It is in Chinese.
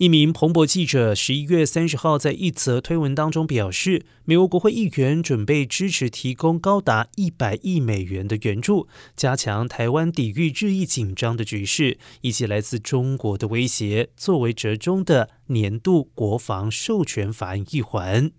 一名彭博记者十一月三十号在一则推文当中表示，美国国会议员准备支持提供高达一百亿美元的援助，加强台湾抵御日益紧张的局势，以及来自中国的威胁，作为折中的年度国防授权法案一环。